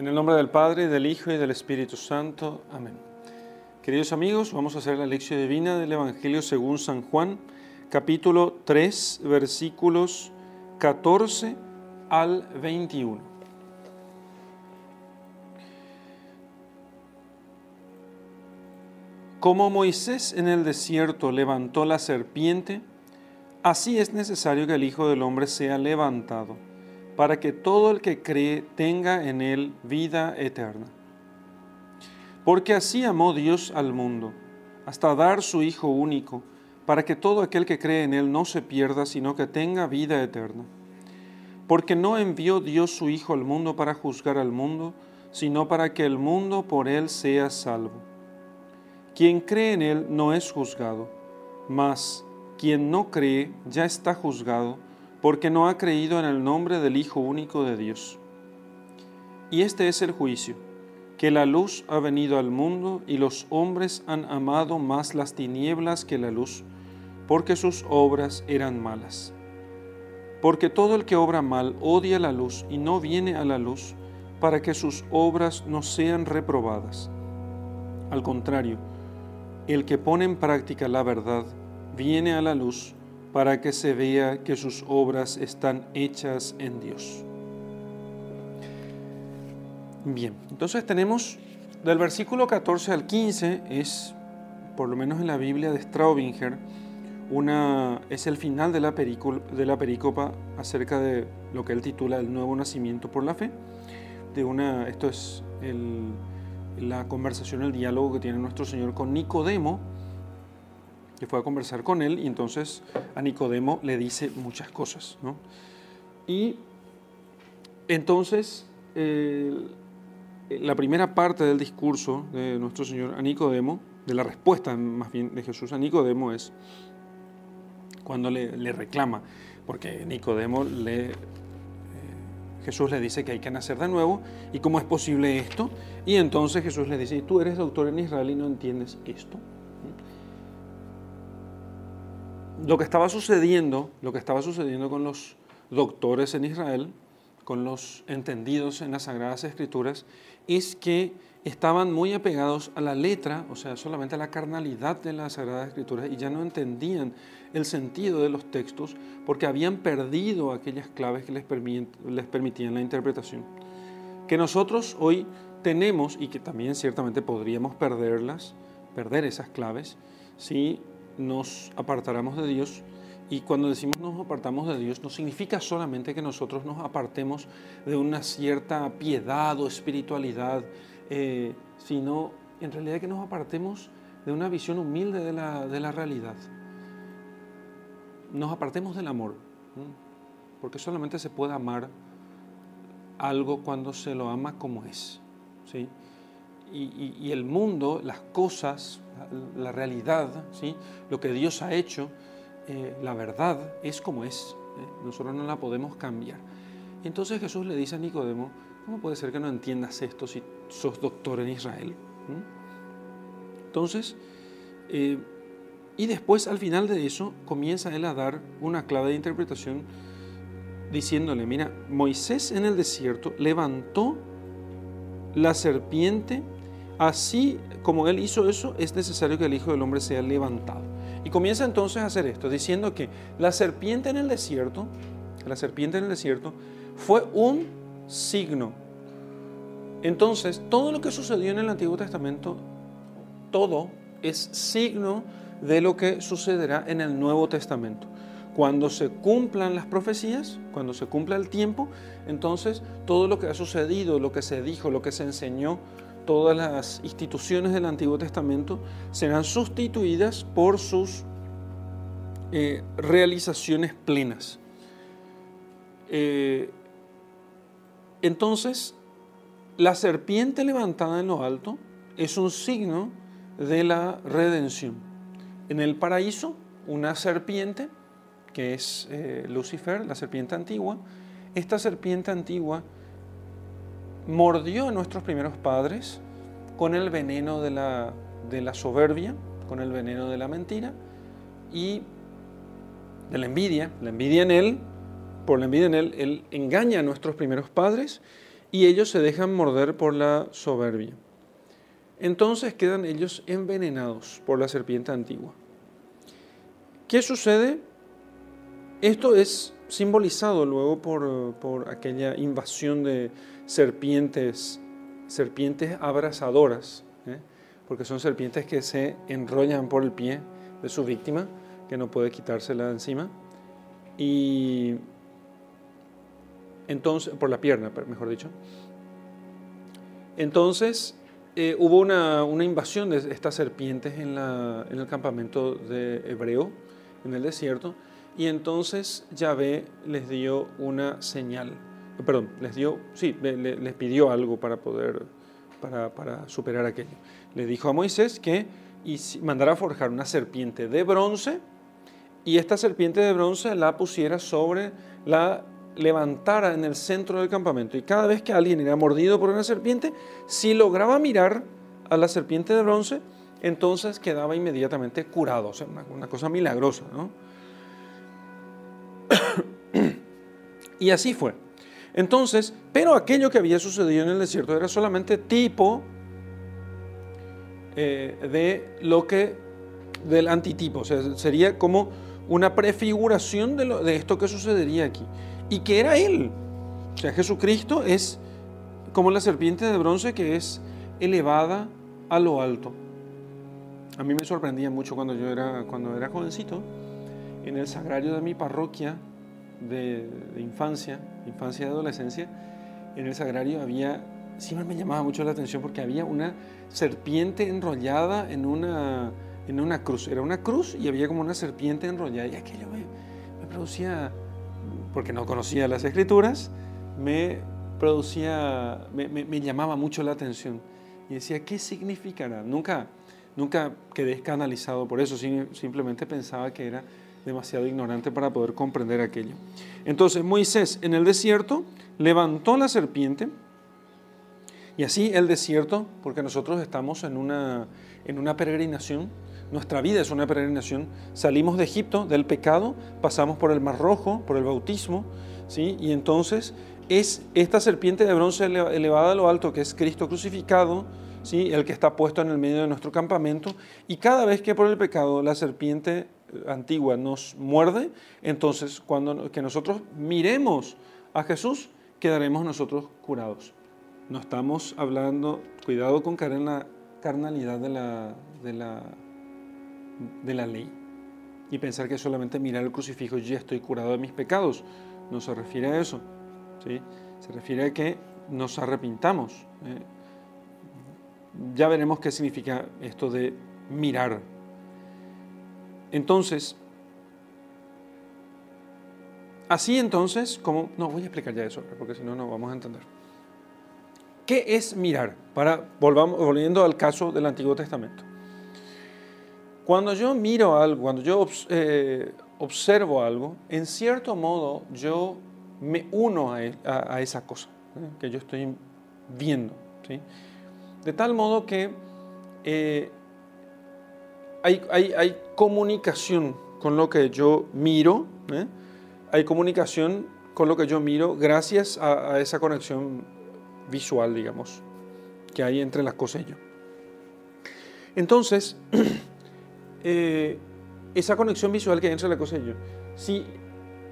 En el nombre del Padre, del Hijo y del Espíritu Santo. Amén. Queridos amigos, vamos a hacer la lección divina del Evangelio según San Juan, capítulo 3, versículos 14 al 21. Como Moisés en el desierto levantó la serpiente, así es necesario que el Hijo del Hombre sea levantado para que todo el que cree tenga en él vida eterna. Porque así amó Dios al mundo, hasta dar su Hijo único, para que todo aquel que cree en él no se pierda, sino que tenga vida eterna. Porque no envió Dios su Hijo al mundo para juzgar al mundo, sino para que el mundo por él sea salvo. Quien cree en él no es juzgado, mas quien no cree ya está juzgado porque no ha creído en el nombre del Hijo único de Dios. Y este es el juicio, que la luz ha venido al mundo y los hombres han amado más las tinieblas que la luz, porque sus obras eran malas. Porque todo el que obra mal odia la luz y no viene a la luz para que sus obras no sean reprobadas. Al contrario, el que pone en práctica la verdad viene a la luz para que se vea que sus obras están hechas en Dios. Bien, entonces tenemos del versículo 14 al 15 es, por lo menos en la Biblia de Straubinger, una, es el final de la, de la perícopa acerca de lo que él titula el nuevo nacimiento por la fe. De una, esto es la conversación, el diálogo que tiene nuestro Señor con Nicodemo, que fue a conversar con él y entonces a Nicodemo le dice muchas cosas. ¿no? Y entonces la primera parte del discurso de nuestro Señor a Nicodemo, de la respuesta más bien de Jesús a Nicodemo es cuando le, le reclama, porque Nicodemo le... Eh, Jesús le dice que hay que nacer de nuevo y cómo es posible esto. Y entonces Jesús le dice, tú eres doctor en Israel y no entiendes esto lo que estaba sucediendo, lo que estaba sucediendo con los doctores en Israel, con los entendidos en las Sagradas Escrituras, es que estaban muy apegados a la letra, o sea, solamente a la carnalidad de las Sagradas Escrituras, y ya no entendían el sentido de los textos porque habían perdido aquellas claves que les, les permitían la interpretación. Que nosotros hoy tenemos, y que también ciertamente podríamos perderlas, perder esas claves, si nos apartaremos de Dios. Y cuando decimos nos apartamos de Dios, no significa solamente que nosotros nos apartemos de una cierta piedad o espiritualidad, eh, sino en realidad que nos apartemos de una visión humilde de la, de la realidad. Nos apartemos del amor, porque solamente se puede amar algo cuando se lo ama como es. ¿sí? Y, el mundo, las cosas, la, realidad, ¿sí? lo que Dios ha hecho, eh, la verdad es como es. ¿eh? Nosotros no la podemos cambiar. entonces Jesús le dice a Nicodemo, ¿cómo puede ser que no entiendas esto si sos doctor en Israel? ¿Mm? Entonces, eh, y después al final de eso comienza él a dar una clave de interpretación diciéndole, mira, Moisés en el desierto levantó la serpiente Así como Él hizo eso, es necesario que el Hijo del Hombre sea levantado. Y comienza entonces a hacer esto, diciendo que la serpiente en el desierto, la serpiente en el desierto, fue un signo. Entonces, todo lo que sucedió en el Antiguo Testamento, todo es signo de lo que sucederá en el Nuevo Testamento. Cuando se cumplan las profecías, cuando se cumpla el tiempo, entonces todo lo que ha sucedido, lo que se dijo, lo que se enseñó, todas las instituciones del Antiguo Testamento serán sustituidas por sus eh, realizaciones plenas. Eh, entonces, la serpiente levantada en lo alto es un signo de la redención. En el paraíso, una serpiente, que es eh, Lucifer, la serpiente antigua, esta serpiente antigua mordió a nuestros primeros padres con el veneno de la, de la soberbia, con el veneno de la mentira y de la envidia, la envidia en él, por la envidia en él, él engaña a nuestros primeros padres y ellos se dejan morder por la soberbia. Entonces quedan ellos envenenados por la serpiente antigua. ¿Qué sucede? Esto es simbolizado luego por, aquella invasión de serpientes, serpientes abrasadoras, ¿eh? porque son serpientes que se enrollan por el pie de su víctima, que no puede quitársela de encima, y entonces, por la pierna, mejor dicho. Entonces, eh, hubo una, invasión de estas serpientes en, en el campamento de Hebreo, en el desierto, y entonces Yahvé les dio una señal, perdón, les dio, sí, les pidió algo para poder, para, superar aquello. Le dijo a Moisés que mandara forjar una serpiente de bronce y esta serpiente de bronce la pusiera sobre, la levantara en el centro del campamento. Y cada vez que alguien era mordido por una serpiente, si lograba mirar a la serpiente de bronce, entonces quedaba inmediatamente curado. O sea, una, una cosa milagrosa, ¿no? y así fue. Entonces, pero aquello que había sucedido en el desierto era solamente tipo eh, de lo que, del antitipo, o sea, sería como una prefiguración de, esto que sucedería aquí. Y que era Él. O sea, Jesucristo es como la serpiente de bronce que es elevada a lo alto. A mí me sorprendía mucho cuando yo era, cuando era jovencito, en el sagrario de mi parroquia, de, infancia, infancia y adolescencia, en el sagrario había, siempre me llamaba mucho la atención porque había una serpiente enrollada en una, en una cruz. Era una cruz y había como una serpiente enrollada y aquello me, producía, porque no conocía las escrituras, me producía, me, me, llamaba mucho la atención. Y decía, ¿qué significará? Nunca, nunca quedé escandalizado por eso, simplemente pensaba que era demasiado ignorante para poder comprender aquello. Entonces Moisés en el desierto levantó la serpiente y así el desierto, porque nosotros estamos en una, en una peregrinación, nuestra vida es una peregrinación, salimos de Egipto, del pecado, pasamos por el Mar Rojo, por el bautismo, ¿sí? y entonces es esta serpiente de bronce elevada a lo alto, que es Cristo crucificado, ¿sí? el que está puesto en el medio de nuestro campamento, y cada vez que por el pecado la serpiente antigua nos muerde, entonces cuando que nosotros miremos a Jesús, quedaremos nosotros curados. No estamos hablando, cuidado con caer en la carnalidad de la, de la, de la ley y pensar que solamente mirar el crucifijo ya estoy curado de mis pecados. No se refiere a eso. ¿sí? Se refiere a que nos arrepintamos. ¿eh? Ya veremos qué significa esto de mirar entonces, así entonces, como, no, voy a explicar ya eso, porque si no, no vamos a entender. ¿Qué es mirar? Para, volvamos, volviendo al caso del Antiguo Testamento. Cuando yo miro algo, cuando yo eh, observo algo, en cierto modo yo me uno a, esa cosa ¿eh? que yo estoy viendo. De tal modo que eh, hay, comunicación con lo que yo miro, ¿eh? hay comunicación con lo que yo miro gracias a, esa conexión visual, digamos, que hay entre las cosas y yo. Entonces, eh, esa conexión visual que hay entre las cosas y yo, si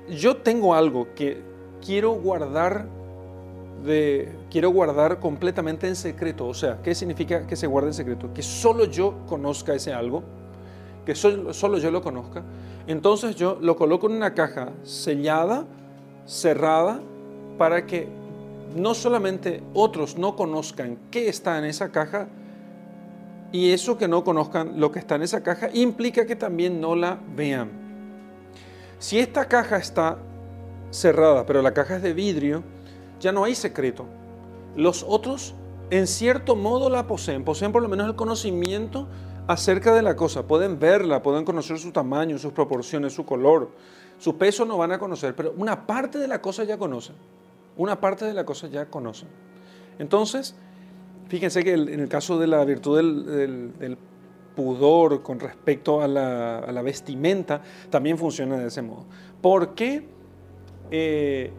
yo tengo algo que quiero guardar quiero guardar completamente en secreto, o sea, ¿qué significa que se guarde en secreto? Que solo yo conozca ese algo, que solo, yo lo conozca, entonces yo lo coloco en una caja sellada, cerrada, para que no solamente otros no conozcan qué está en esa caja, y eso que no conozcan lo que está en esa caja implica que también no la vean. Si esta caja está cerrada, pero la caja es de vidrio, ya no hay secreto. Los otros en cierto modo la poseen, poseen por lo menos el conocimiento acerca de la cosa. Pueden verla, pueden conocer su tamaño, sus proporciones, su color. Su peso no van a conocer, pero una parte de la cosa ya conocen. Una parte de la cosa ya conocen. Entonces, fíjense que en el caso de la virtud del, pudor con respecto a la, vestimenta, también funciona de ese modo. ¿Por qué? Eh,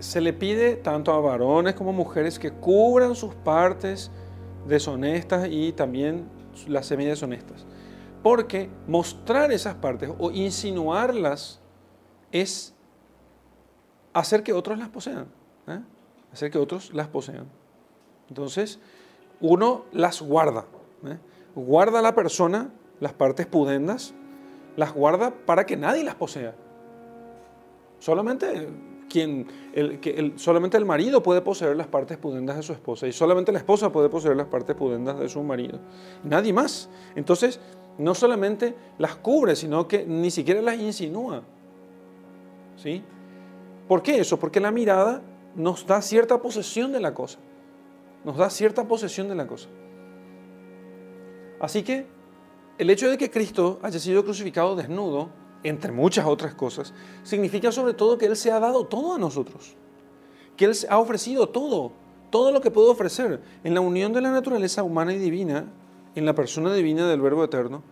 se le pide tanto a varones como a mujeres que cubran sus partes deshonestas y también las semideshonestas. Porque mostrar esas partes o insinuarlas es hacer que otros las posean. ¿eh? Hacer que otros las posean. Entonces, uno las guarda. ¿eh? Guarda a la persona las partes pudendas, las guarda para que nadie las posea. Solamente quien, el, que solamente el marido puede poseer las partes pudendas de su esposa y solamente la esposa puede poseer las partes pudendas de su marido. Nadie más. Entonces, no solamente las cubre, sino que ni siquiera las insinúa. ¿Sí? ¿Por qué eso? Porque la mirada nos da cierta posesión de la cosa. Nos da cierta posesión de la cosa. Así que el hecho de que Cristo haya sido crucificado desnudo entre muchas otras cosas, significa sobre todo que Él se ha dado todo a nosotros, que Él ha ofrecido todo, todo lo que puede ofrecer en la unión de la naturaleza humana y divina, en la persona divina del Verbo Eterno.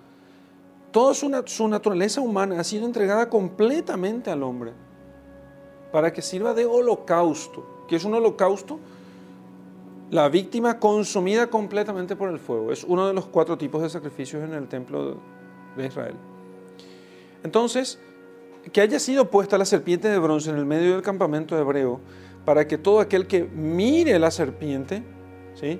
Toda su, su naturaleza humana ha sido entregada completamente al hombre para que sirva de holocausto. ¿Qué es un holocausto? La víctima consumida completamente por el fuego. Es uno de los cuatro tipos de sacrificios en el templo de Israel. Entonces, que haya sido puesta la serpiente de bronce en el medio del campamento hebreo para que todo aquel que mire la serpiente, ¿sí?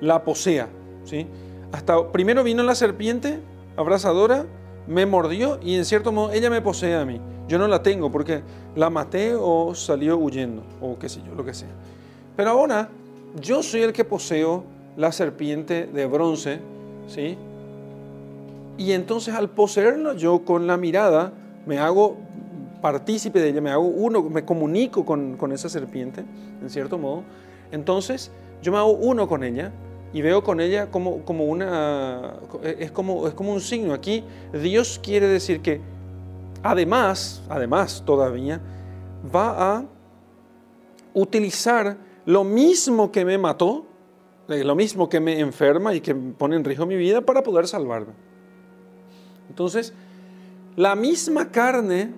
la posea. ¿sí? Hasta primero vino la serpiente abrazadora, me mordió y en cierto modo ella me posee a mí. Yo no la tengo porque la maté o salió huyendo o qué sé yo, lo que sea. Pero ahora yo soy el que poseo la serpiente de bronce, ¿sí? Y entonces al poseerlo yo con la mirada, me hago partícipe de ella, me hago uno, me comunico con, esa serpiente, en cierto modo. Entonces yo me hago uno con ella y veo con ella como, como una, es como, es como un signo. Aquí Dios quiere decir que además, además todavía, va a utilizar lo mismo que me mató, lo mismo que me enferma y que pone en riesgo mi vida para poder salvarme. Entonces, la misma carne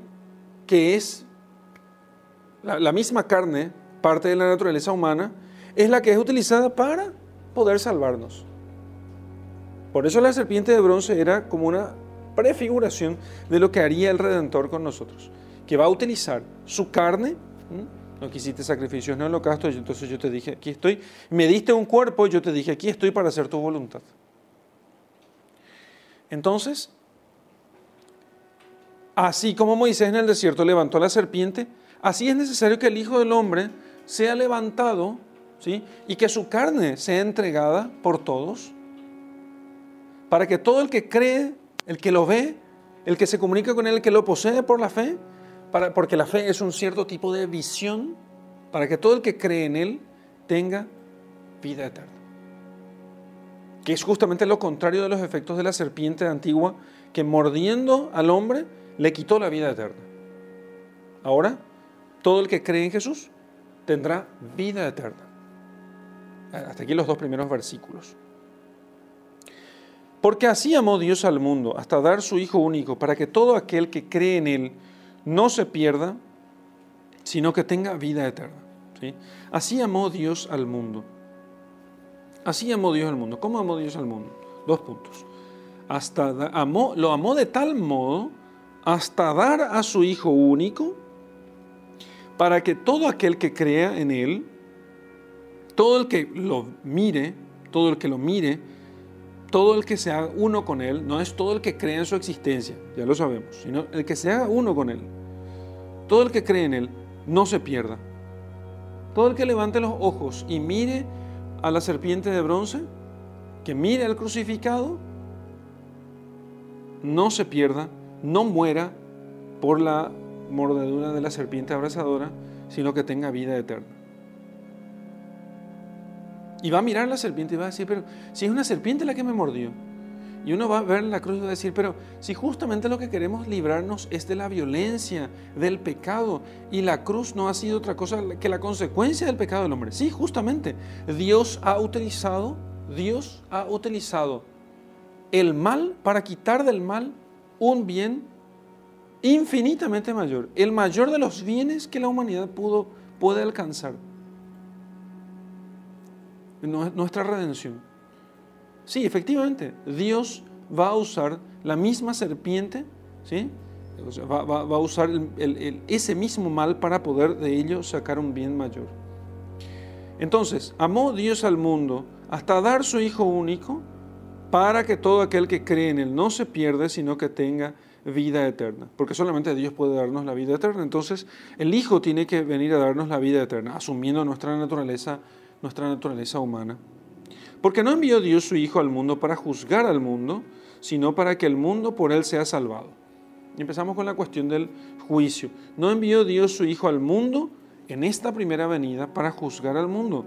que es, la, misma carne, parte de la naturaleza humana, es la que es utilizada para poder salvarnos. Por eso la serpiente de bronce era como una prefiguración de lo que haría el Redentor con nosotros, que va a utilizar su carne, no quisiste sacrificios, no holocausto, entonces yo te dije, aquí estoy, me diste un cuerpo, y yo te dije, aquí estoy para hacer tu voluntad. Entonces, Así como Moisés en el desierto levantó a la serpiente, así es necesario que el Hijo del Hombre sea levantado ¿sí? y que su carne sea entregada por todos, para que todo el que cree, el que lo ve, el que se comunica con él, el que lo posee por la fe, para, porque la fe es un cierto tipo de visión, para que todo el que cree en él tenga vida eterna. Que es justamente lo contrario de los efectos de la serpiente antigua, que mordiendo al hombre, le quitó la vida eterna. Ahora, todo el que cree en Jesús tendrá vida eterna. Hasta aquí los dos primeros versículos. Porque así amó Dios al mundo, hasta dar su Hijo único, para que todo aquel que cree en Él no se pierda, sino que tenga vida eterna. ¿sí? Así amó Dios al mundo. Así amó Dios al mundo. ¿Cómo amó Dios al mundo? Dos puntos. Hasta amó, lo amó de tal modo hasta dar a su Hijo único, para que todo aquel que crea en Él, todo el que lo mire, todo el que lo mire, todo el que se haga uno con Él, no es todo el que cree en su existencia, ya lo sabemos, sino el que se haga uno con Él. Todo el que cree en Él no se pierda. Todo el que levante los ojos y mire a la serpiente de bronce, que mire al crucificado, no se pierda, no muera por la mordedura de la serpiente abrazadora, sino que tenga vida eterna. Y va a mirar la serpiente y va a decir, pero si es una serpiente la que me mordió. Y uno va a ver la cruz y va a decir, pero si justamente lo que queremos librarnos es de la violencia, del pecado, y la cruz no ha sido otra cosa que la consecuencia del pecado del hombre. Sí, justamente, Dios ha utilizado, Dios ha utilizado el mal para quitar del mal un bien infinitamente mayor, el mayor de los bienes que la humanidad pudo puede alcanzar nuestra redención. Sí, efectivamente, Dios va a usar la misma serpiente, ¿sí? va, a usar ese mismo mal para poder de ello sacar un bien mayor. Entonces, amó Dios al mundo hasta dar su Hijo único para que todo aquel que cree en Él no se pierda, sino que tenga vida eterna. Porque solamente Dios puede darnos la vida eterna. Entonces, el Hijo tiene que venir a darnos la vida eterna, asumiendo nuestra naturaleza, nuestra naturaleza humana. Porque no envió Dios su Hijo al mundo para juzgar al mundo, sino para que el mundo por Él sea salvado. Y empezamos con la cuestión del juicio. No envió Dios su Hijo al mundo en esta primera venida para juzgar al mundo.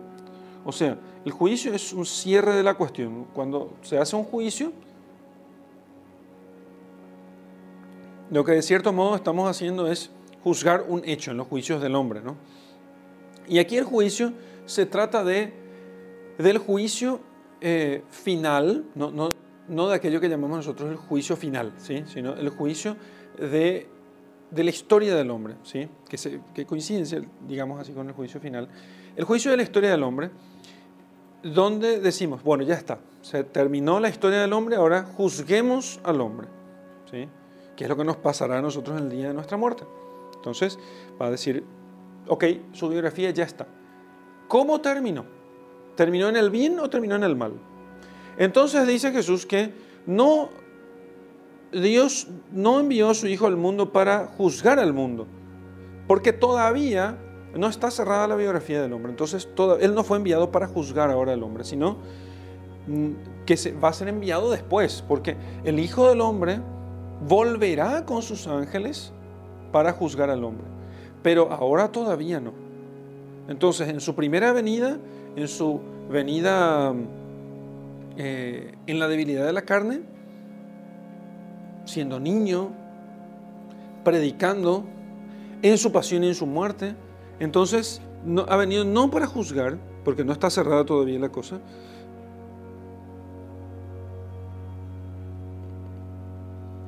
O sea, el juicio es un cierre de la cuestión. Cuando se hace un juicio, lo que de cierto modo estamos haciendo es juzgar un hecho en los juicios del hombre. ¿no? Y aquí el juicio se trata de, del juicio eh, final, no, no, no, de aquello que llamamos nosotros el juicio final, ¿sí? sino el juicio de, de la historia del hombre, ¿sí? que, se, que coincide, digamos así, con el juicio final. El juicio de la historia del hombre, donde decimos, bueno, ya está, se terminó la historia del hombre, ahora juzguemos al hombre, ¿sí? que es lo que nos pasará a nosotros en el día de nuestra muerte. Entonces, va a decir, ok, su biografía ya está. ¿Cómo terminó? ¿Terminó en el bien o terminó en el mal? Entonces dice Jesús que no Dios no envió a su Hijo al mundo para juzgar al mundo, porque todavía no está cerrada la biografía del hombre. Entonces, Él no fue enviado para juzgar ahora al hombre, sino mm, que se, va a ser enviado después, porque el Hijo del Hombre volverá con sus ángeles para juzgar al hombre, pero ahora todavía no. Entonces, en su primera venida, en su venida eh, en la debilidad de la carne, siendo niño, predicando, en su pasión y en su muerte, entonces ha venido no para juzgar, porque no está cerrada todavía la cosa,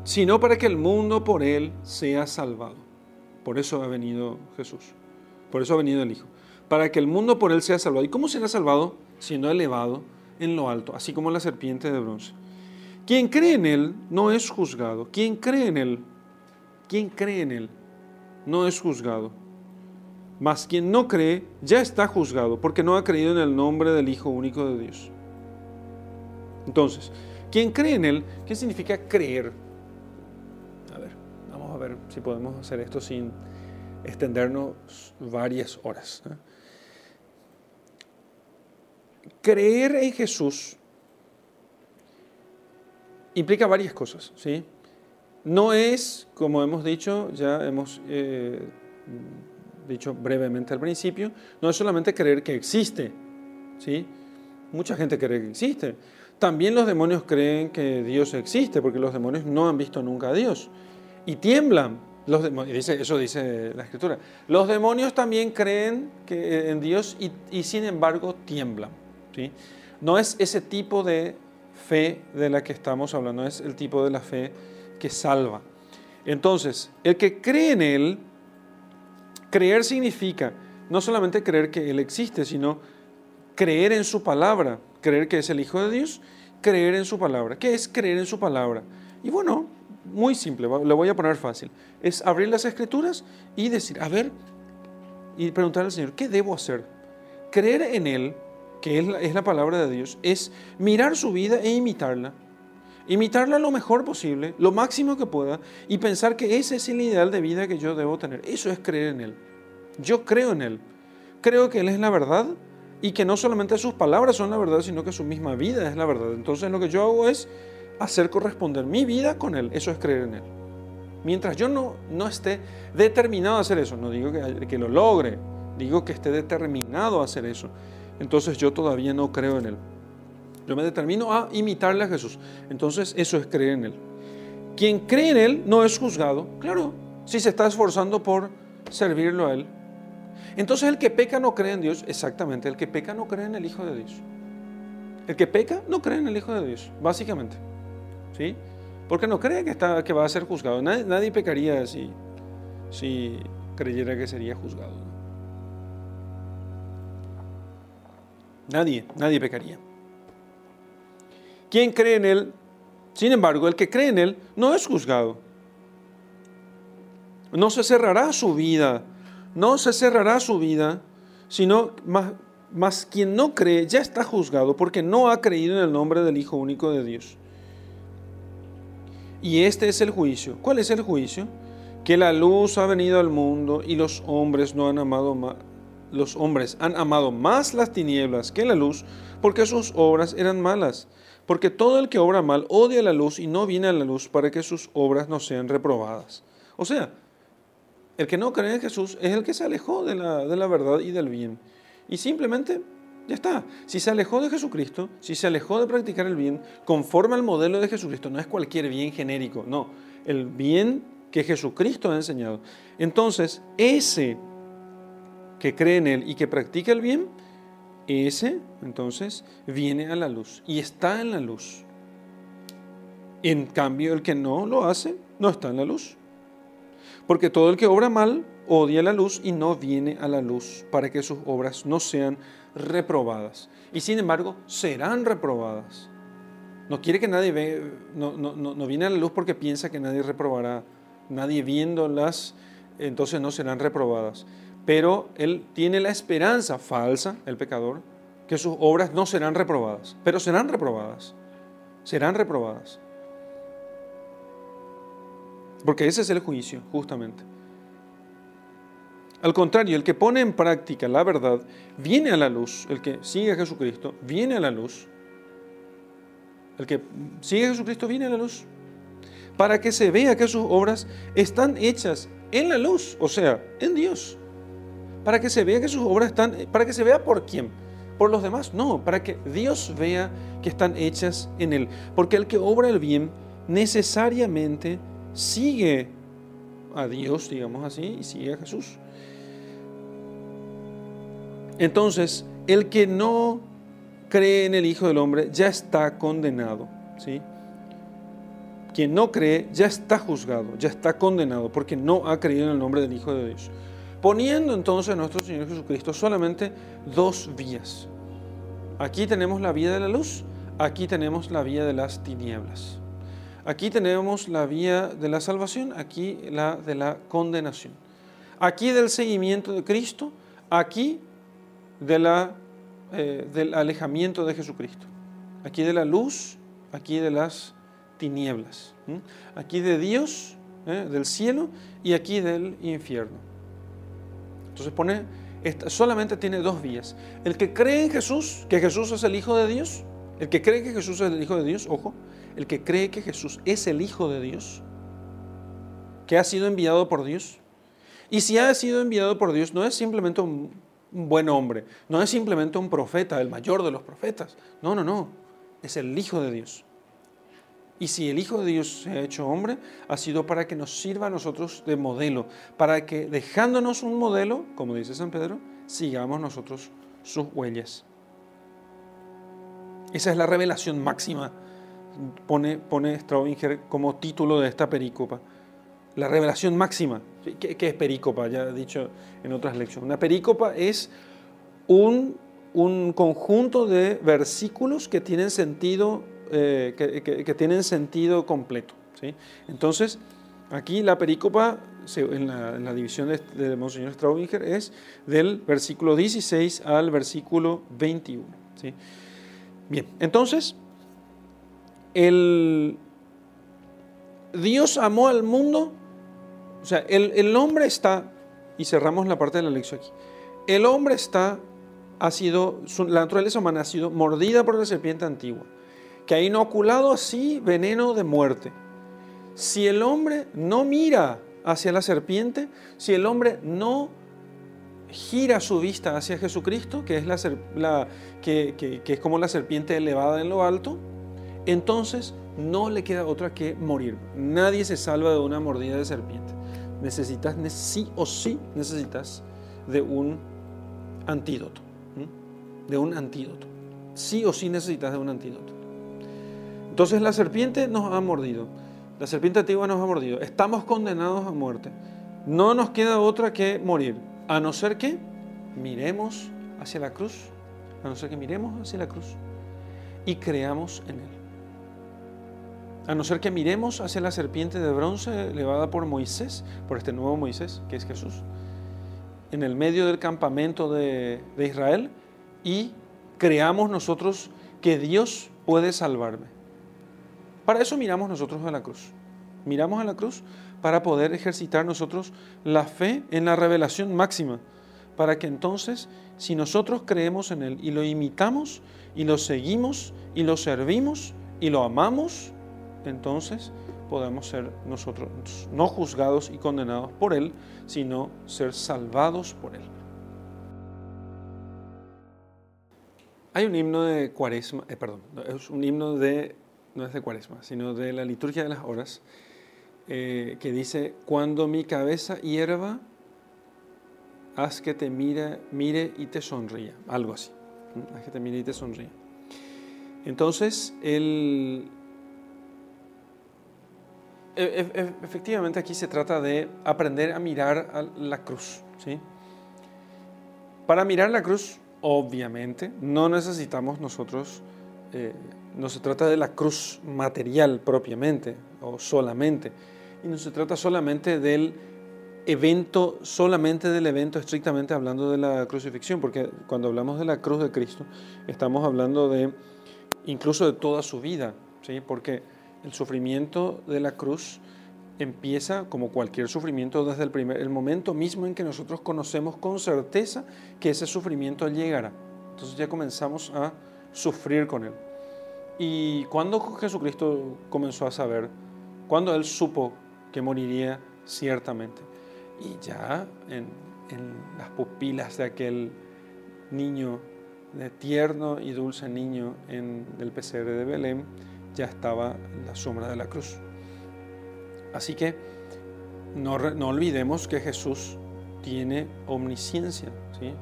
sino para que el mundo por él sea salvado. Por eso ha venido Jesús, por eso ha venido el Hijo para que el mundo por él sea salvado. ¿Y cómo será salvado? Siendo elevado en lo alto, así como la serpiente de bronce. Quien cree en él no es juzgado. Quien cree en él, quien cree en él, no es juzgado. Mas quien no cree ya está juzgado porque no ha creído en el nombre del Hijo único de Dios. Entonces, quien cree en él, ¿qué significa creer? A ver, vamos a ver si podemos hacer esto sin extendernos varias horas. Creer en Jesús implica varias cosas, ¿sí? No es, como hemos dicho, ya hemos eh, dicho brevemente al principio, no es solamente creer que existe, ¿sí? Mucha gente cree que existe. También los demonios creen que Dios existe, porque los demonios no han visto nunca a Dios y tiemblan. Los dice, eso dice la escritura. Los demonios también creen que, en Dios y, y sin embargo tiemblan. No es ese tipo de fe de la que estamos hablando, es el tipo de la fe que salva. Entonces, el que cree en Él, creer significa no solamente creer que Él existe, sino creer en su palabra, creer que es el Hijo de Dios, creer en su palabra. ¿Qué es creer en su palabra? Y bueno, muy simple, lo voy a poner fácil. Es abrir las escrituras y decir, a ver, y preguntar al Señor, ¿qué debo hacer? Creer en Él que es la, palabra de Dios, es mirar su vida e imitarla. Imitarla lo mejor posible, lo máximo que pueda, y pensar que ese es el ideal de vida que yo debo tener. Eso es creer en Él. Yo creo en Él. Creo que Él es la verdad y que no solamente sus palabras son la verdad, sino que su misma vida es la verdad. Entonces lo que yo hago es hacer corresponder mi vida con Él. Eso es creer en Él. Mientras yo no, no esté determinado a hacer eso, no digo que, que lo logre, digo que esté determinado a hacer eso entonces yo todavía no creo en Él. Yo me determino a imitarle a Jesús. Entonces eso es creer en Él. Quien cree en Él no es juzgado, claro, si se está esforzando por servirlo a Él. Entonces el que peca no cree en Dios, exactamente, el que peca no cree en el Hijo de Dios. El que peca no cree en el Hijo de Dios, básicamente. ¿Sí? Porque no cree que, está, que va a ser juzgado. Nadie, nadie pecaría si, si creyera que sería juzgado. Nadie, nadie pecaría. ¿Quién cree en Él? Sin embargo, el que cree en Él no es juzgado. No se cerrará su vida, no se cerrará su vida, sino más, más quien no cree ya está juzgado porque no ha creído en el nombre del Hijo único de Dios. Y este es el juicio. ¿Cuál es el juicio? Que la luz ha venido al mundo y los hombres no han amado los hombres han amado más las tinieblas que la luz porque sus obras eran malas. Porque todo el que obra mal odia la luz y no viene a la luz para que sus obras no sean reprobadas. O sea, el que no cree en Jesús es el que se alejó de la, de la verdad y del bien. Y simplemente ya está. Si se alejó de Jesucristo, si se alejó de practicar el bien conforme al modelo de Jesucristo, no es cualquier bien genérico, no, el bien que Jesucristo ha enseñado. Entonces, ese que cree en Él y que practica el bien, ese entonces viene a la luz y está en la luz. En cambio, el que no lo hace, no está en la luz. Porque todo el que obra mal odia la luz y no viene a la luz para que sus obras no sean reprobadas. Y sin embargo, serán reprobadas. No quiere que nadie ve, no, no, viene a la luz porque piensa que nadie reprobará. Nadie viéndolas, entonces no serán reprobadas. Pero él tiene la esperanza falsa, el pecador, que sus obras no serán reprobadas. Pero serán reprobadas. Serán reprobadas. Porque ese es el juicio, justamente. Al contrario, el que pone en práctica la verdad viene a la luz. El que sigue a Jesucristo viene a la luz. El que sigue a Jesucristo viene a la luz. Para que se vea que sus obras están hechas en la luz, o sea, en Dios. Para que se vea que sus obras están, para que se vea por quién, por los demás, no, para que Dios vea que están hechas en Él. Porque el que obra el bien necesariamente sigue a Dios, digamos así, y sigue a Jesús. Entonces, el que no cree en el Hijo del Hombre ya está condenado. ¿sí? Quien no cree ya está juzgado, ya está condenado, porque no ha creído en el nombre del Hijo de Dios. Poniendo entonces a nuestro Señor Jesucristo solamente dos vías. Aquí tenemos la vía de la luz, aquí tenemos la vía de las tinieblas. Aquí tenemos la vía de la salvación, aquí la de la condenación. Aquí del seguimiento de Cristo, aquí de la, eh, del alejamiento de Jesucristo. Aquí de la luz, aquí de las tinieblas. Aquí de Dios, ¿eh? del cielo, y aquí del infierno. Entonces pone, solamente tiene dos vías. El que cree en Jesús, que Jesús es el Hijo de Dios, el que cree que Jesús es el Hijo de Dios, ojo, el que cree que Jesús es el Hijo de Dios, que ha sido enviado por Dios. Y si ha sido enviado por Dios, no es simplemente un, buen hombre, no es simplemente un profeta, el mayor de los profetas. No, no, no, es el Hijo de Dios. Y si el Hijo de Dios se ha hecho hombre, ha sido para que nos sirva a nosotros de modelo, para que dejándonos un modelo, como dice San Pedro, sigamos nosotros sus huellas. Esa es la revelación máxima pone, pone como título de esta perícopa. La revelación máxima. ¿Qué, es perícopa? Ya he dicho en otras lecciones. Una perícopa es un, conjunto de versículos que tienen sentido, eh, que, tienen sentido completo. ¿sí? Entonces, aquí la perícopa, en la, división de, Monseñor Straubinger, es del versículo 16 al versículo 21. ¿sí? Bien, entonces el Dios amó al mundo, o sea, el, hombre está, y cerramos la parte de la lección aquí, el hombre está, ha sido, la naturaleza humana ha sido mordida por la serpiente antigua, que ha inoculado así veneno de muerte. Si el hombre no mira hacia la serpiente, si el hombre no gira su vista hacia Jesucristo, que es, la, que es como la serpiente elevada en lo alto, entonces no le queda otra que morir. Nadie se salva de una mordida de serpiente. Necesitas, sí o sí, necesitas de un antídoto. De un antídoto. Sí o sí necesitas de un antídoto. Entonces la serpiente nos ha mordido. La serpiente antigua nos ha mordido. Estamos condenados a muerte. No nos queda otra que morir. A no ser que miremos hacia la cruz, a no ser que miremos hacia la cruz y creamos en Él. A no ser que miremos hacia la serpiente de bronce levada por Moisés, por este nuevo Moisés, que es Jesús, en el medio del campamento de, de Israel, y creamos nosotros que Dios puede salvarme. Para eso miramos nosotros a la cruz. Miramos a la cruz para poder ejercitar nosotros la fe en la revelación máxima, para que entonces, si nosotros creemos en Él y lo imitamos y lo seguimos y lo servimos y lo amamos, entonces podemos ser nosotros no juzgados y condenados por Él, sino ser salvados por Él. Hay un himno de cuaresma, eh, perdón, es un himno de, no es de cuaresma, sino de la liturgia de las horas, eh, que dice, cuando mi cabeza hierva, haz que te mire, mire y te sonría, algo así, haz que te mire y te sonría. Entonces, el, e, e, efectivamente aquí se trata de aprender a mirar a la cruz. ¿sí? Para mirar la cruz, obviamente, no necesitamos nosotros, eh, no se trata de la cruz material propiamente o solamente, y no se trata solamente del evento, solamente del evento estrictamente hablando de la crucifixión, porque cuando hablamos de la cruz de Cristo, estamos hablando de incluso de toda su vida, ¿sí? porque el sufrimiento de la cruz empieza como cualquier sufrimiento desde el, primer, el momento mismo en que nosotros conocemos con certeza que ese sufrimiento llegará. Entonces ya comenzamos a sufrir con él. Y cuando Jesucristo comenzó a saber, cuando él supo que moriría ciertamente, y ya en, las pupilas de aquel niño, de tierno y dulce niño en el pesebre de Belén, ya estaba la sombra de la cruz. Así que no, no olvidemos que Jesús tiene omnisciencia, ¿sí?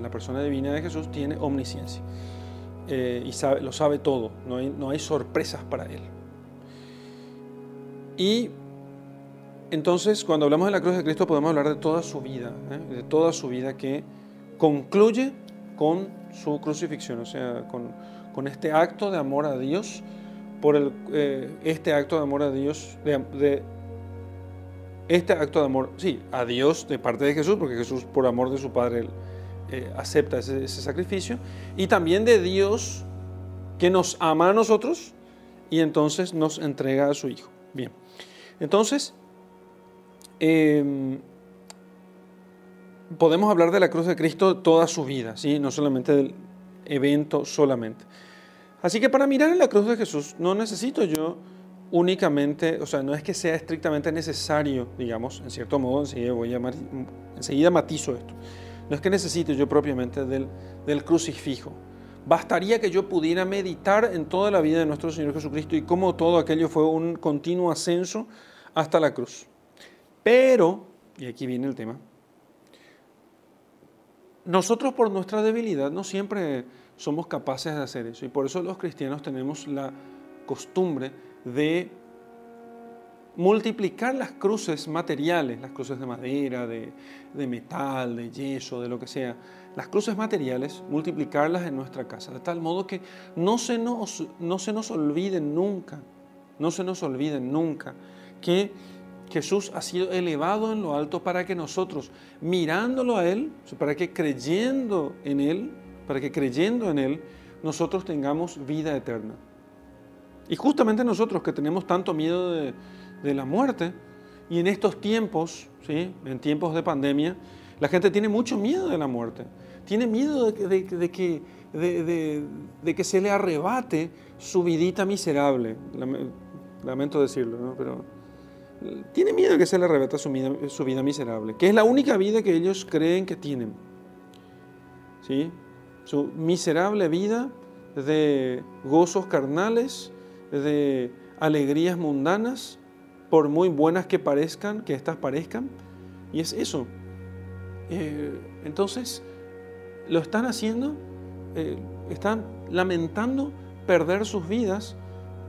la persona divina de Jesús tiene omnisciencia eh, y sabe, lo sabe todo, no hay, no hay sorpresas para él. Y entonces, cuando hablamos de la cruz de Cristo, podemos hablar de toda su vida, ¿eh? de toda su vida que concluye con su crucifixión, o sea, con, con este acto de amor a Dios por el, eh, este acto de amor a Dios, de, este acto de amor, sí, a Dios de parte de Jesús, porque Jesús por amor de su Padre eh, acepta ese, sacrificio, y también de Dios que nos ama a nosotros y entonces nos entrega a su Hijo. Bien, entonces em, podemos hablar de la cruz de Cristo toda su vida, ¿sí? no solamente del evento solamente. Así que para mirar en la cruz de Jesús no necesito yo únicamente, o sea, no es que sea estrictamente necesario, digamos, en cierto modo, enseguida, voy a, enseguida matizo esto, no es que necesite yo propiamente del, del crucifijo. Bastaría que yo pudiera meditar en toda la vida de nuestro Señor Jesucristo y cómo todo aquello fue un continuo ascenso hasta la cruz. Pero, y aquí viene el tema, nosotros por nuestra debilidad no siempre somos capaces de hacer eso. Y por eso los cristianos tenemos la costumbre de multiplicar las cruces materiales, las cruces de madera, de, metal, de yeso, de lo que sea, las cruces materiales, multiplicarlas en nuestra casa, de tal modo que no se nos, no se nos olviden nunca, no se nos olviden nunca que Jesús ha sido elevado en lo alto para que nosotros, mirándolo a Él, para que creyendo en Él, para que creyendo en Él nosotros tengamos vida eterna. Y justamente nosotros que tenemos tanto miedo de, la muerte, y en estos tiempos, ¿sí? en tiempos de pandemia, la gente tiene mucho miedo de la muerte. Tiene miedo de, que, de, que se le arrebate su vidita miserable. Lamento decirlo, ¿no? pero tiene miedo de que se le arrebate su vida, su vida miserable, que es la única vida que ellos creen que tienen. ¿Sí? su miserable vida de gozos carnales, de alegrías mundanas, por muy buenas que parezcan, que éstas parezcan. Y es eso. Eh, entonces, lo están haciendo, eh, están lamentando perder sus vidas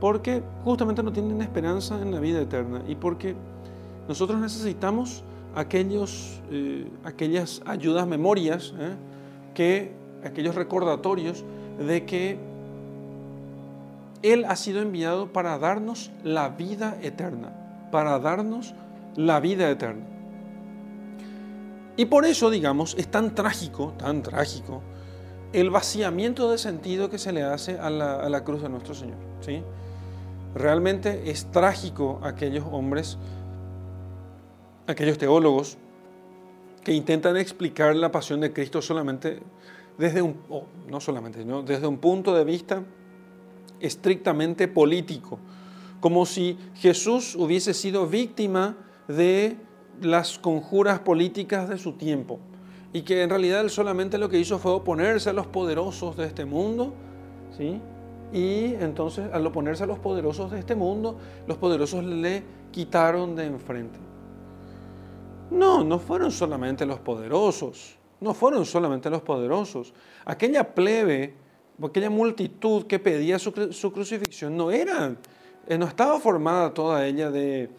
porque justamente no tienen esperanza en la vida eterna y porque nosotros necesitamos aquellos, eh, aquellas ayudas, memorias que aquellos recordatorios de que Él ha sido enviado para darnos la vida eterna, para darnos la vida eterna. Y por eso, digamos, es tan trágico, tan trágico, el vaciamiento de sentido que se le hace a la, cruz de nuestro Señor. ¿sí? Realmente es trágico aquellos hombres, aquellos teólogos, que intentan explicar la pasión de Cristo solamente desde un, no solamente, desde un punto de vista estrictamente político, como si Jesús hubiese sido víctima de las conjuras políticas de su tiempo y que en realidad él solamente lo que hizo fue oponerse a los poderosos de este mundo, ¿sí? Y entonces al oponerse a los poderosos de este mundo, los poderosos le quitaron de enfrente. No, no fueron solamente los poderosos, no fueron solamente los poderosos. Aquella plebe, aquella multitud que pedía su, crucifixión, no era, eh, no estaba formada toda ella de,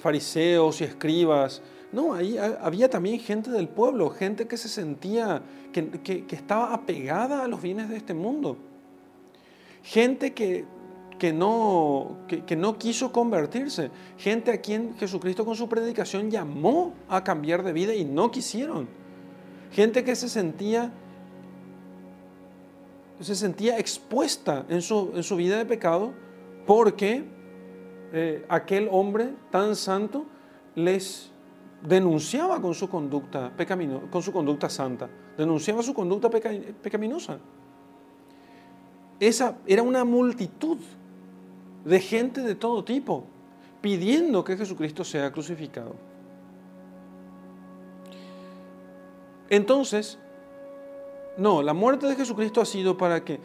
fariseos y escribas. No, ahí había también gente del pueblo, gente que se sentía, que, que estaba apegada a los bienes de este mundo. Gente que que no, que, no quiso convertirse, gente a quien Jesucristo con su predicación llamó a cambiar de vida y no quisieron, gente que se sentía, se sentía expuesta en su, en su vida de pecado porque eh, aquel hombre tan santo les denunciaba con su conducta con su conducta santa, denunciaba su conducta pecaminosa. Esa era una multitud de gente de todo tipo, pidiendo que Jesucristo sea crucificado. Entonces, no, la muerte de Jesucristo ha sido para que,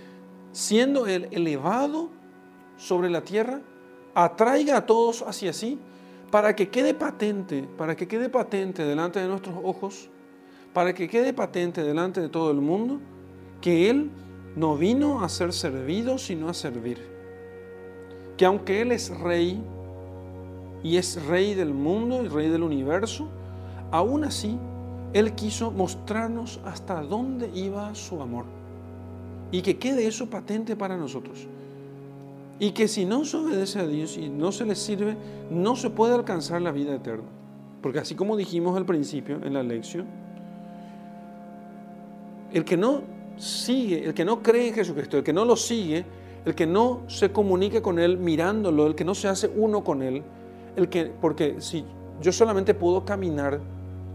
siendo Él elevado sobre la tierra, atraiga a todos hacia sí, para que quede patente, para que quede patente delante de nuestros ojos, para que quede patente delante de todo el mundo, que Él no vino a ser servido, sino a servir que aunque Él es rey y es rey del mundo y rey del universo, aún así Él quiso mostrarnos hasta dónde iba su amor. Y que quede eso patente para nosotros. Y que si no se obedece a Dios y no se le sirve, no se puede alcanzar la vida eterna. Porque así como dijimos al principio en la lección, el que no sigue, el que no cree en Jesucristo, el que no lo sigue, el que no se comunique con Él mirándolo, el que no se hace uno con Él, el que, porque si yo solamente puedo caminar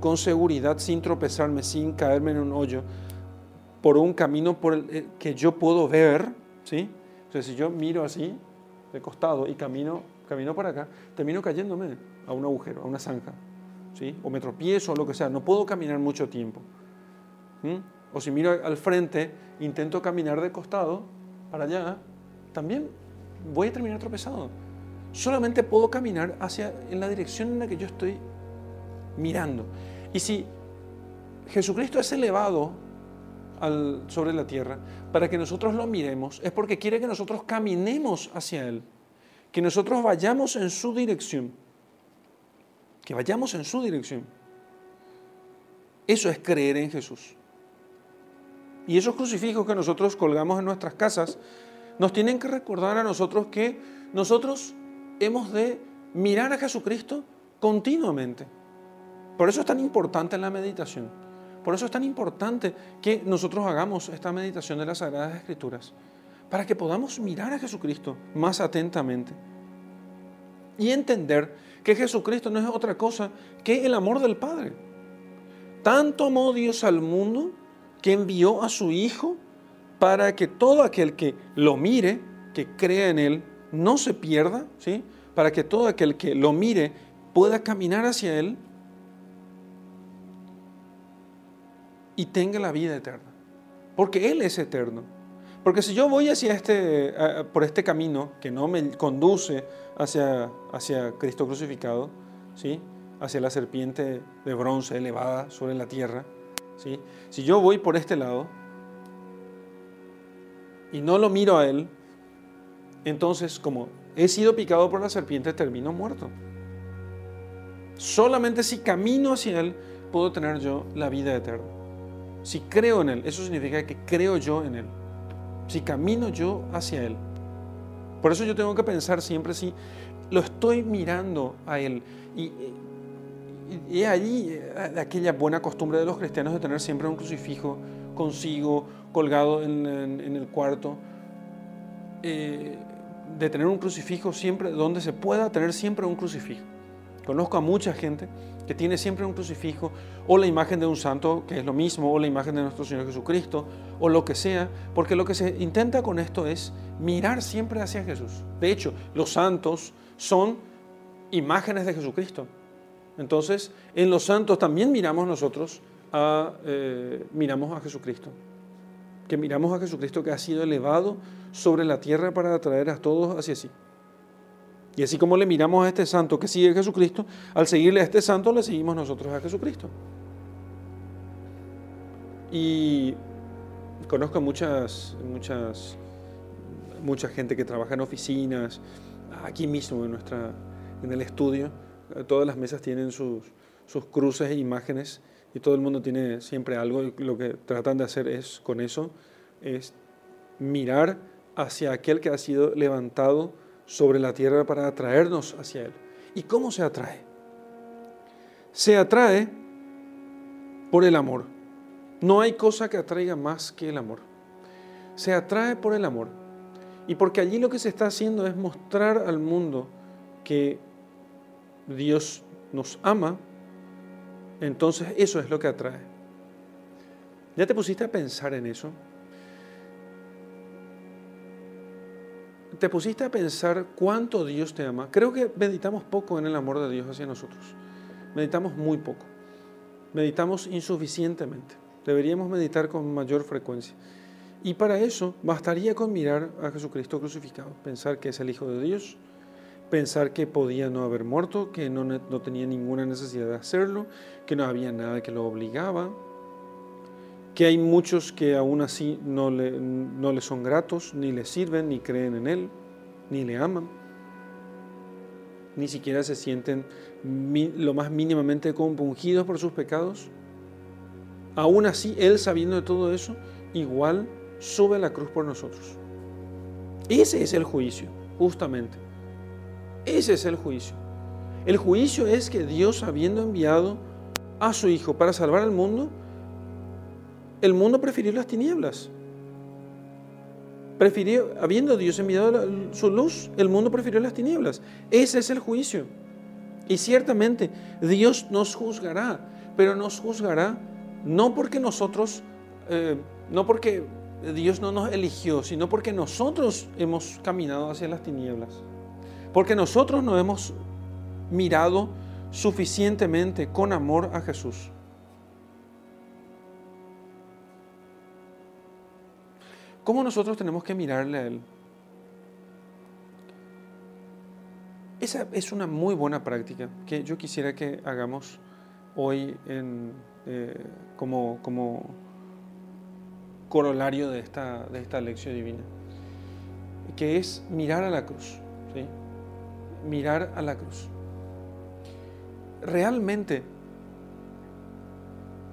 con seguridad, sin tropezarme, sin caerme en un hoyo, por un camino por el eh, que yo puedo ver, ¿sí? Entonces, si yo miro así, de costado, y camino, camino para acá, termino cayéndome a un agujero, a una zanja, ¿sí? O me tropiezo o lo que sea, no puedo caminar mucho tiempo. O si miro al frente, intento caminar de costado para allá, también voy a terminar tropezado. Solamente puedo caminar hacia en la dirección en la que yo estoy mirando. Y si Jesucristo es elevado sobre la tierra para que nosotros lo miremos, es porque quiere que nosotros caminemos hacia Él, que nosotros vayamos en su dirección, que vayamos en su dirección. Eso es creer en Jesús. Y esos crucifijos que nosotros colgamos en nuestras casas nos tienen que recordar a nosotros que nosotros hemos de mirar a Jesucristo continuamente. Por eso es tan importante la meditación. Por eso es tan importante que nosotros hagamos esta meditación de las Sagradas Escrituras, para que podamos mirar a Jesucristo más atentamente y entender que Jesucristo no es otra cosa que el amor del Padre. Tanto amó Dios al mundo que envió a su Hijo para que todo aquel que lo mire, que crea en Él, no se pierda, ¿sí? para que todo aquel que lo mire pueda caminar hacia Él y tenga la vida eterna. Porque Él es eterno. Porque si yo voy hacia este, por este camino que no me conduce hacia, hacia Cristo crucificado, ¿sí? hacia la serpiente de bronce elevada sobre la tierra, ¿sí? si yo voy por este lado, y no lo miro a Él, entonces como he sido picado por la serpiente, termino muerto. Solamente si camino hacia Él puedo tener yo la vida eterna. Si creo en Él, eso significa que creo yo en Él. Si camino yo hacia Él. Por eso yo tengo que pensar siempre si lo estoy mirando a Él. Y, y, allí eh, aquella buena costumbre de los cristianos de tener siempre un crucifijo consigo, colgado en, el cuarto. Eh, de tener un crucifijo siempre, donde se pueda tener siempre un crucifijo. Conozco a mucha gente que tiene siempre un crucifijo o la imagen de un santo, que es lo mismo, o la imagen de nuestro Señor Jesucristo, o lo que sea, porque lo que se intenta con esto es mirar siempre hacia Jesús. De hecho, los santos son imágenes de Jesucristo. Entonces, en los santos también miramos nosotros a, eh, miramos a Jesucristo que miramos a Jesucristo que ha sido elevado sobre la tierra para atraer a todos hacia sí. Y así como le miramos a este santo que sigue a Jesucristo, al seguirle a este santo le seguimos nosotros a Jesucristo. Y conozco muchas, muchas, mucha gente que trabaja en oficinas, aquí mismo en, nuestra, en el estudio. Todas las mesas tienen sus, sus cruces e imágenes y todo el mundo tiene siempre algo y lo que tratan de hacer es con eso es mirar hacia aquel que ha sido levantado sobre la tierra para atraernos hacia él. ¿Y cómo se atrae? Se atrae por el amor. No hay cosa que atraiga más que el amor. Se atrae por el amor. Y porque allí lo que se está haciendo es mostrar al mundo que Dios nos ama entonces eso es lo que atrae. ¿Ya te pusiste a pensar en eso? ¿Te pusiste a pensar cuánto Dios te ama? Creo que meditamos poco en el amor de Dios hacia nosotros. Meditamos muy poco. Meditamos insuficientemente. Deberíamos meditar con mayor frecuencia. Y para eso bastaría con mirar a Jesucristo crucificado, pensar que es el Hijo de Dios, pensar que podía no haber muerto, que no, no, tenía ninguna necesidad de hacerlo, que no había nada que lo obligaba, que hay muchos que aún así no le, no le son gratos, ni le sirven, ni creen en Él, ni le aman, ni siquiera se sienten lo más mínimamente compungidos por sus pecados. Aún así, Él sabiendo de todo eso, igual sube a la cruz por nosotros. Ese es el juicio, justamente. Ese es el juicio. El juicio es que Dios, habiendo enviado a su Hijo para salvar al mundo, el mundo prefirió las tinieblas. Prefirió, habiendo Dios enviado su luz, el mundo prefirió las tinieblas. Ese es el juicio. Y ciertamente Dios nos juzgará, pero nos juzgará no porque nosotros, eh, no porque Dios no nos eligió, sino porque nosotros hemos caminado hacia las tinieblas. Porque nosotros no hemos mirado suficientemente con amor a Jesús. ¿Cómo nosotros tenemos que mirarle a Él? Esa es una muy buena práctica que yo quisiera que hagamos hoy eh, como, como corolario de esta, de esta lección divina, que es mirar a la cruz. mirar a la cruz. Realmente,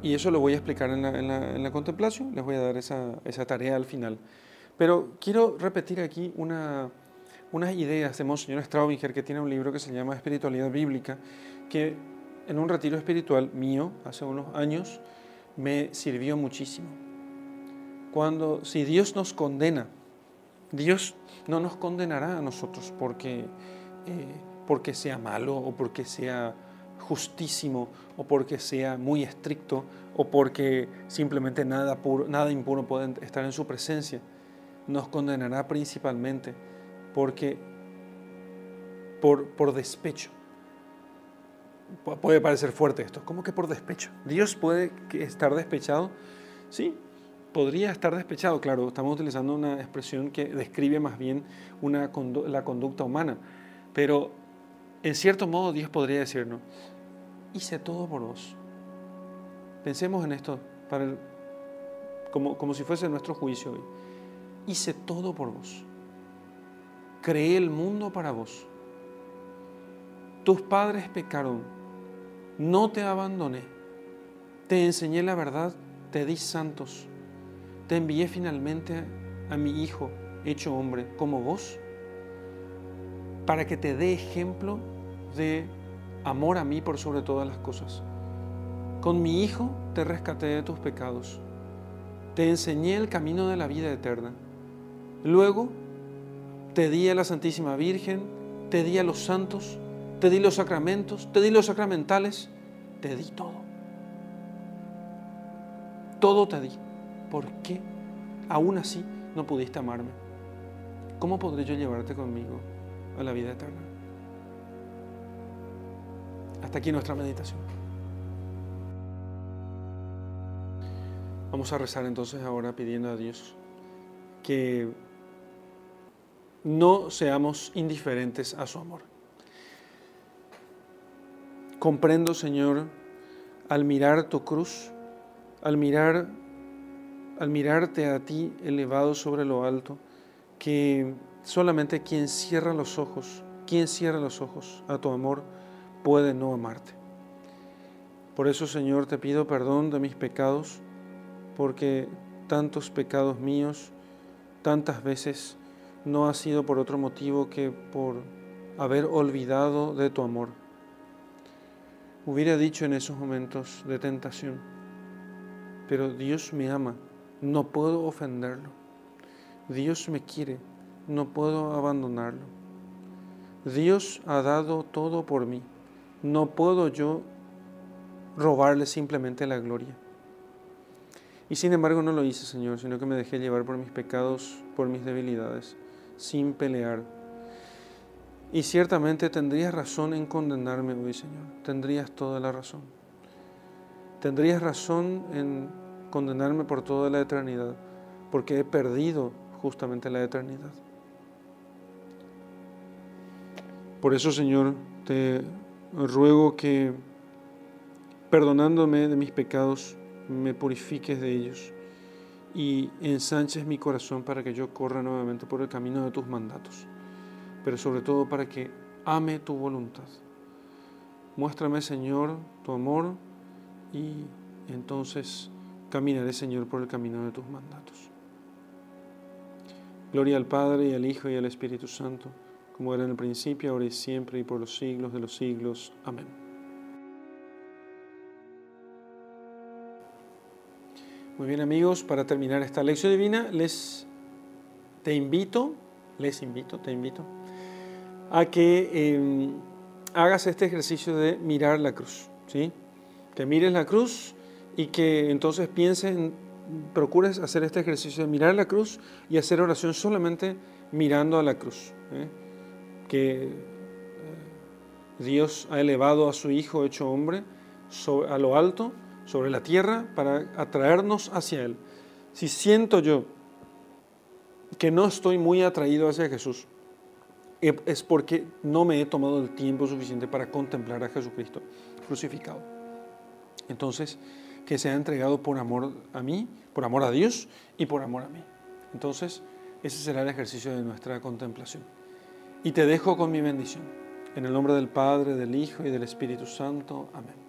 y eso lo voy a explicar en la, contemplación, les voy a dar esa, tarea al final, pero quiero repetir aquí una, unas ideas de Monseñor Straubinger, que tiene un libro que se llama Espiritualidad Bíblica, que en un retiro espiritual mío, hace unos años, me sirvió muchísimo. Cuando, si Dios nos condena, Dios no nos condenará a nosotros porque eh, porque sea malo o porque sea justísimo o porque sea muy estricto o porque simplemente nada, puro, nada impuro puede estar en su presencia. Nos condenará principalmente porque por, por despecho. Puede parecer fuerte esto. ¿Cómo que por despecho? ¿Dios puede estar despechado? Sí, podría estar despechado. Claro, estamos utilizando una expresión que describe más bien una, la conducta humana pero en cierto modo Dios podría decirnos, hice todo por vos. Pensemos en esto para como, como si fuese nuestro juicio hoy. Hice todo por vos. Creé el mundo para vos. Tus padres pecaron. No te abandoné. Te enseñé la verdad te di santos, te envié finalmente a mi Hijo hecho hombre como vos, para que te dé ejemplo de amor a mí por sobre todas las cosas. Con mi Hijo te rescaté de tus pecados, te enseñé el camino de la vida eterna. Luego te di a la Santísima Virgen, te di a los santos, te di los sacramentos, te di los sacramentales, te di todo. Todo te di. ¿Por qué aún así no pudiste amarme? ¿Cómo podré yo llevarte conmigo a la vida eterna? Hasta aquí nuestra meditación. Vamos a rezar entonces ahora pidiendo a Dios que no seamos indiferentes a su amor. Comprendo, Señor, al mirar tu cruz, al mirar al mirarte a ti elevado sobre lo alto, que solamente quien cierra los ojos, quien cierra los ojos a tu amor, puede no amarte. Por eso, Señor, te pido perdón de mis pecados, porque tantos pecados míos, tantas veces, no ha sido por otro motivo que por haber olvidado de tu amor. Hubiera dicho en esos momentos de tentación, pero Dios me ama, no puedo ofenderlo. Dios me quiere, no puedo abandonarlo. Dios ha dado todo por mí, no puedo yo robarle simplemente la gloria. Y sin embargo no lo hice, Señor, sino que me dejé llevar por mis pecados, por mis debilidades, sin pelear. Y ciertamente tendrías razón en condenarme hoy, Señor. Tendrías toda la razón. Tendrías razón en condenarme por toda la eternidad, porque he perdido justamente la eternidad. Por eso, Señor, te ruego que, perdonándome de mis pecados, me purifiques de ellos y ensanches mi corazón para que yo corra nuevamente por el camino de tus mandatos, pero sobre todo para que ame tu voluntad. Muéstrame, Señor, tu amor y entonces caminaré, Señor, por el camino de tus mandatos. Gloria al Padre y al Hijo y al Espíritu Santo, como era en el principio, ahora y siempre, y por los siglos de los siglos. Amén. Muy bien amigos, para terminar esta lección divina, les te invito, les invito, te invito a que em, hagas este ejercicio de mirar la cruz, ¿sí? Que mires la cruz y que entonces pienses, procures hacer este ejercicio de mirar la cruz y hacer oración solamente mirando a la cruz. ¿eh? Que eh, Dios ha elevado a su Hijo hecho hombre a lo alto, sobre la tierra, para atraernos hacia Él. Si siento yo que no estoy muy atraído hacia Jesús, es porque no me he tomado el tiempo suficiente para contemplar a Jesucristo crucificado. Entonces, que se ha entregado por amor a mí, por amor a Dios y por amor a mí. Entonces, ese será el ejercicio de nuestra contemplación. Y te dejo con mi bendición. En el nombre del Padre, del Hijo y del Espíritu Santo. Amén.